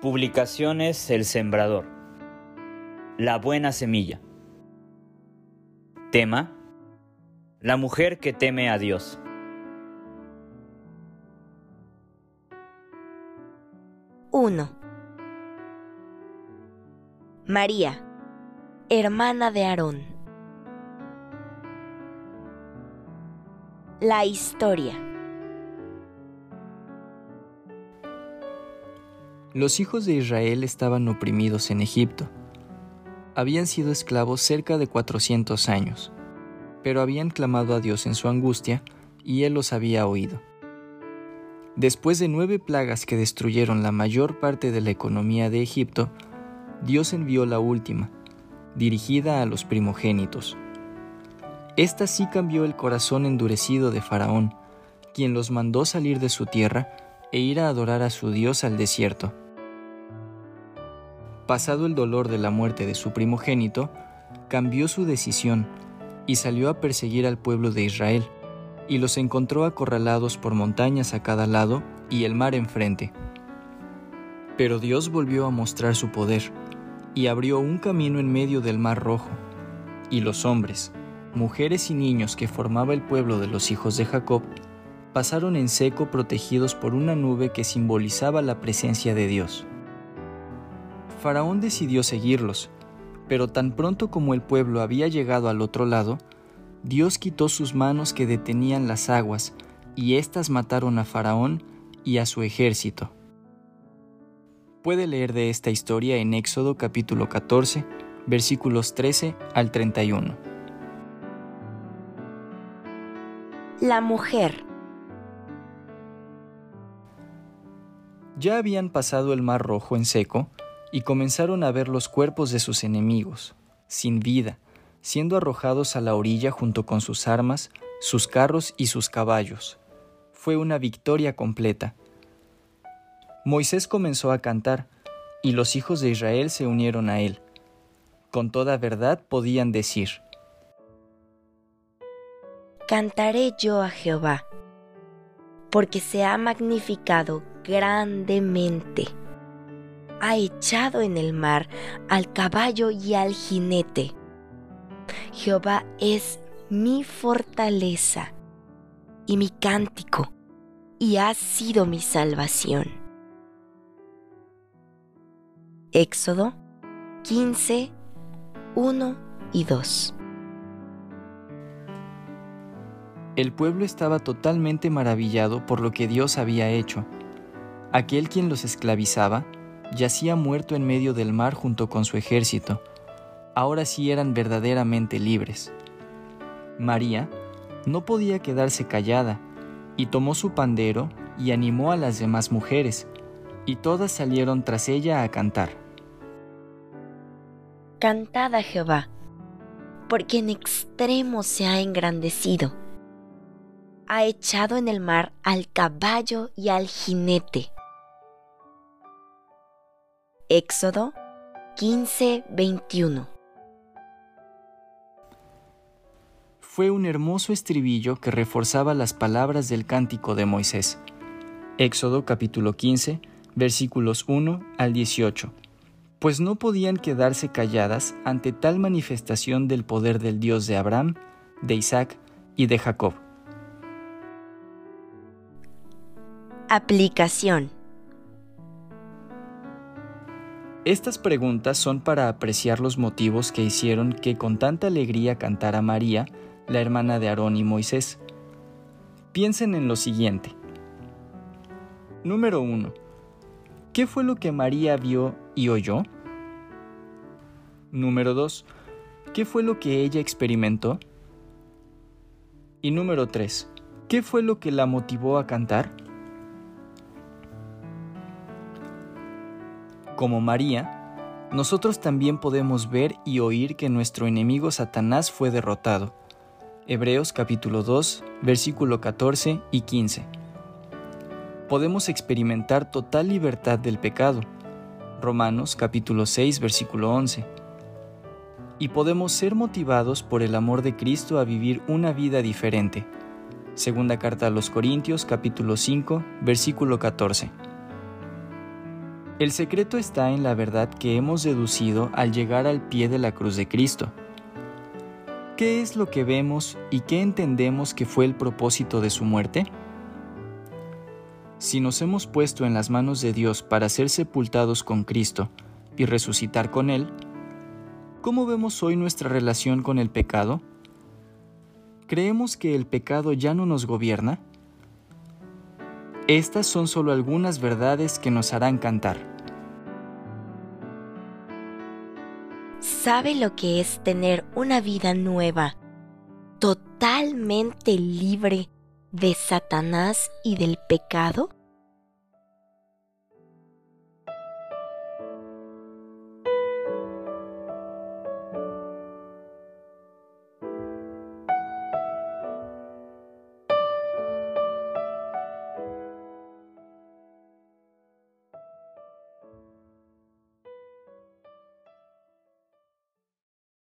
Publicaciones El Sembrador. La buena semilla. Tema. La mujer que teme a Dios. Uno. María, hermana de Aarón. La historia. Los hijos de Israel estaban oprimidos en Egipto. Habían sido esclavos cerca de 400 años, pero habían clamado a Dios en su angustia y Él los había oído. Después de nueve plagas que destruyeron la mayor parte de la economía de Egipto, Dios envió la última, dirigida a los primogénitos. Esta sí cambió el corazón endurecido de Faraón, quien los mandó salir de su tierra e ir a adorar a su Dios al desierto. Pasado el dolor de la muerte de su primogénito, cambió su decisión y salió a perseguir al pueblo de Israel, y los encontró acorralados por montañas a cada lado y el mar enfrente. Pero Dios volvió a mostrar su poder, y abrió un camino en medio del mar rojo, y los hombres, mujeres y niños que formaba el pueblo de los hijos de Jacob pasaron en seco protegidos por una nube que simbolizaba la presencia de Dios. Faraón decidió seguirlos, pero tan pronto como el pueblo había llegado al otro lado, Dios quitó sus manos que detenían las aguas, y éstas mataron a Faraón y a su ejército. Puede leer de esta historia en Éxodo capítulo 14, versículos 13 al 31. La mujer. Ya habían pasado el mar rojo en seco y comenzaron a ver los cuerpos de sus enemigos, sin vida, siendo arrojados a la orilla junto con sus armas, sus carros y sus caballos. Fue una victoria completa. Moisés comenzó a cantar, y los hijos de Israel se unieron a él. Con toda verdad podían decir, Cantaré yo a Jehová, porque se ha magnificado grandemente. Ha echado en el mar al caballo y al jinete. Jehová es mi fortaleza y mi cántico, y ha sido mi salvación. Éxodo 15, 1 y 2. El pueblo estaba totalmente maravillado por lo que Dios había hecho. Aquel quien los esclavizaba yacía muerto en medio del mar junto con su ejército. Ahora sí eran verdaderamente libres. María no podía quedarse callada y tomó su pandero y animó a las demás mujeres, y todas salieron tras ella a cantar. Cantad Jehová, porque en extremo se ha engrandecido. Ha echado en el mar al caballo y al jinete. Éxodo 15, 21. Fue un hermoso estribillo que reforzaba las palabras del cántico de Moisés. Éxodo capítulo 15, versículos 1 al 18. Pues no podían quedarse calladas ante tal manifestación del poder del Dios de Abraham, de Isaac y de Jacob. Aplicación Estas preguntas son para apreciar los motivos que hicieron que con tanta alegría cantara María, la hermana de Aarón y Moisés. Piensen en lo siguiente. Número 1. ¿Qué fue lo que María vio y oyó? Número 2. ¿Qué fue lo que ella experimentó? Y número 3. ¿Qué fue lo que la motivó a cantar? Como María, nosotros también podemos ver y oír que nuestro enemigo Satanás fue derrotado. Hebreos capítulo 2, versículo 14 y 15. Podemos experimentar total libertad del pecado. Romanos capítulo 6, versículo 11. Y podemos ser motivados por el amor de Cristo a vivir una vida diferente. Segunda carta a los Corintios capítulo 5, versículo 14. El secreto está en la verdad que hemos deducido al llegar al pie de la cruz de Cristo. ¿Qué es lo que vemos y qué entendemos que fue el propósito de su muerte? Si nos hemos puesto en las manos de Dios para ser sepultados con Cristo y resucitar con Él, ¿cómo vemos hoy nuestra relación con el pecado? ¿Creemos que el pecado ya no nos gobierna? Estas son solo algunas verdades que nos harán cantar. ¿Sabe lo que es tener una vida nueva, totalmente libre de Satanás y del pecado?